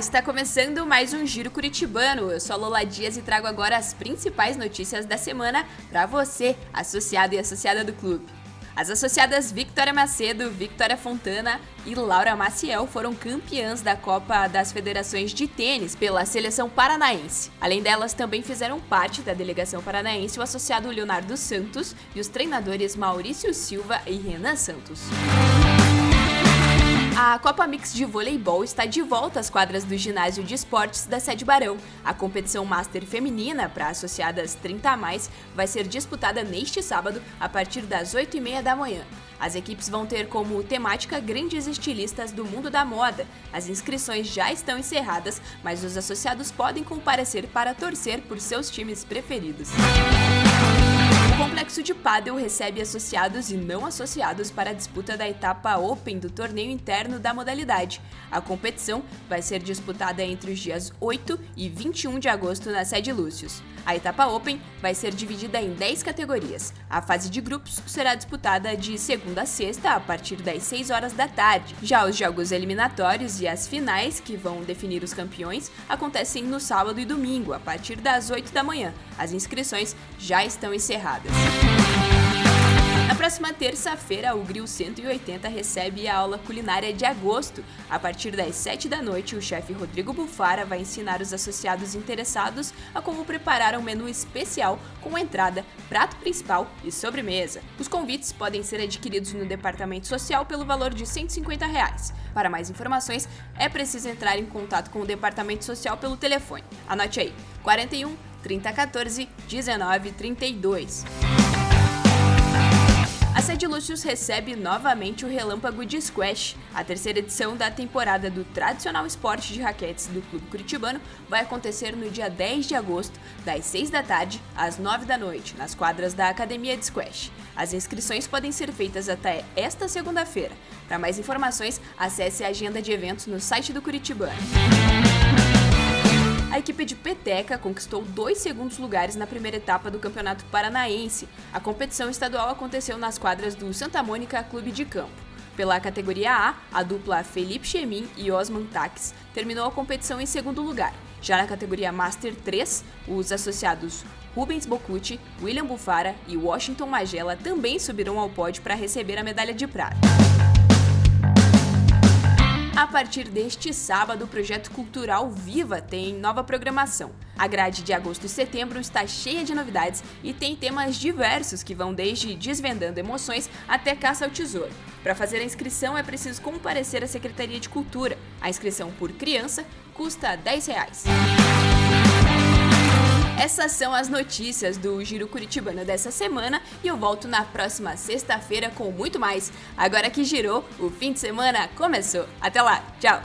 está começando mais um Giro Curitibano. Eu sou a Lola Dias e trago agora as principais notícias da semana para você, associado e associada do clube. As associadas Victoria Macedo, Victoria Fontana e Laura Maciel foram campeãs da Copa das Federações de Tênis pela seleção paranaense. Além delas, também fizeram parte da delegação paranaense o associado Leonardo Santos e os treinadores Maurício Silva e Renan Santos. A Copa Mix de Voleibol está de volta às quadras do Ginásio de Esportes da Sede Barão. A competição Master Feminina para associadas 30 a mais vai ser disputada neste sábado a partir das 8h30 da manhã. As equipes vão ter como temática grandes estilistas do mundo da moda. As inscrições já estão encerradas, mas os associados podem comparecer para torcer por seus times preferidos. O complexo de Padel recebe associados e não associados para a disputa da etapa Open do torneio interno da modalidade. A competição vai ser disputada entre os dias 8 e 21 de agosto na sede Lúcius. A etapa Open vai ser dividida em 10 categorias. A fase de grupos será disputada de segunda a sexta, a partir das 6 horas da tarde. Já os jogos eliminatórios e as finais, que vão definir os campeões, acontecem no sábado e domingo, a partir das 8 da manhã. As inscrições já estão encerradas. Na próxima terça-feira, o Grill 180 recebe a aula culinária de agosto. A partir das 7 da noite, o chefe Rodrigo Bufara vai ensinar os associados interessados a como preparar um menu especial com entrada, prato principal e sobremesa. Os convites podem ser adquiridos no departamento social pelo valor de 150 reais. Para mais informações, é preciso entrar em contato com o departamento social pelo telefone. Anote aí: 41 3014 1932. A Sede Lúcius recebe novamente o Relâmpago de Squash. A terceira edição da temporada do tradicional esporte de raquetes do Clube Curitibano vai acontecer no dia 10 de agosto, das 6 da tarde às 9 da noite, nas quadras da Academia de Squash. As inscrições podem ser feitas até esta segunda-feira. Para mais informações, acesse a agenda de eventos no site do Curitibano. A equipe de Peteca conquistou dois segundos lugares na primeira etapa do Campeonato Paranaense. A competição estadual aconteceu nas quadras do Santa Mônica Clube de Campo. Pela categoria A, a dupla Felipe Chemin e Osman Tax terminou a competição em segundo lugar. Já na categoria Master 3, os associados Rubens Bocucci, William Bufara e Washington Magela também subiram ao pódio para receber a medalha de prata. A partir deste sábado, o projeto cultural Viva tem nova programação. A grade de agosto e setembro está cheia de novidades e tem temas diversos que vão desde desvendando emoções até caça ao tesouro. Para fazer a inscrição é preciso comparecer à Secretaria de Cultura. A inscrição por criança custa 10 reais. Essas são as notícias do Giro Curitibano dessa semana e eu volto na próxima sexta-feira com muito mais. Agora que girou, o fim de semana começou. Até lá, tchau!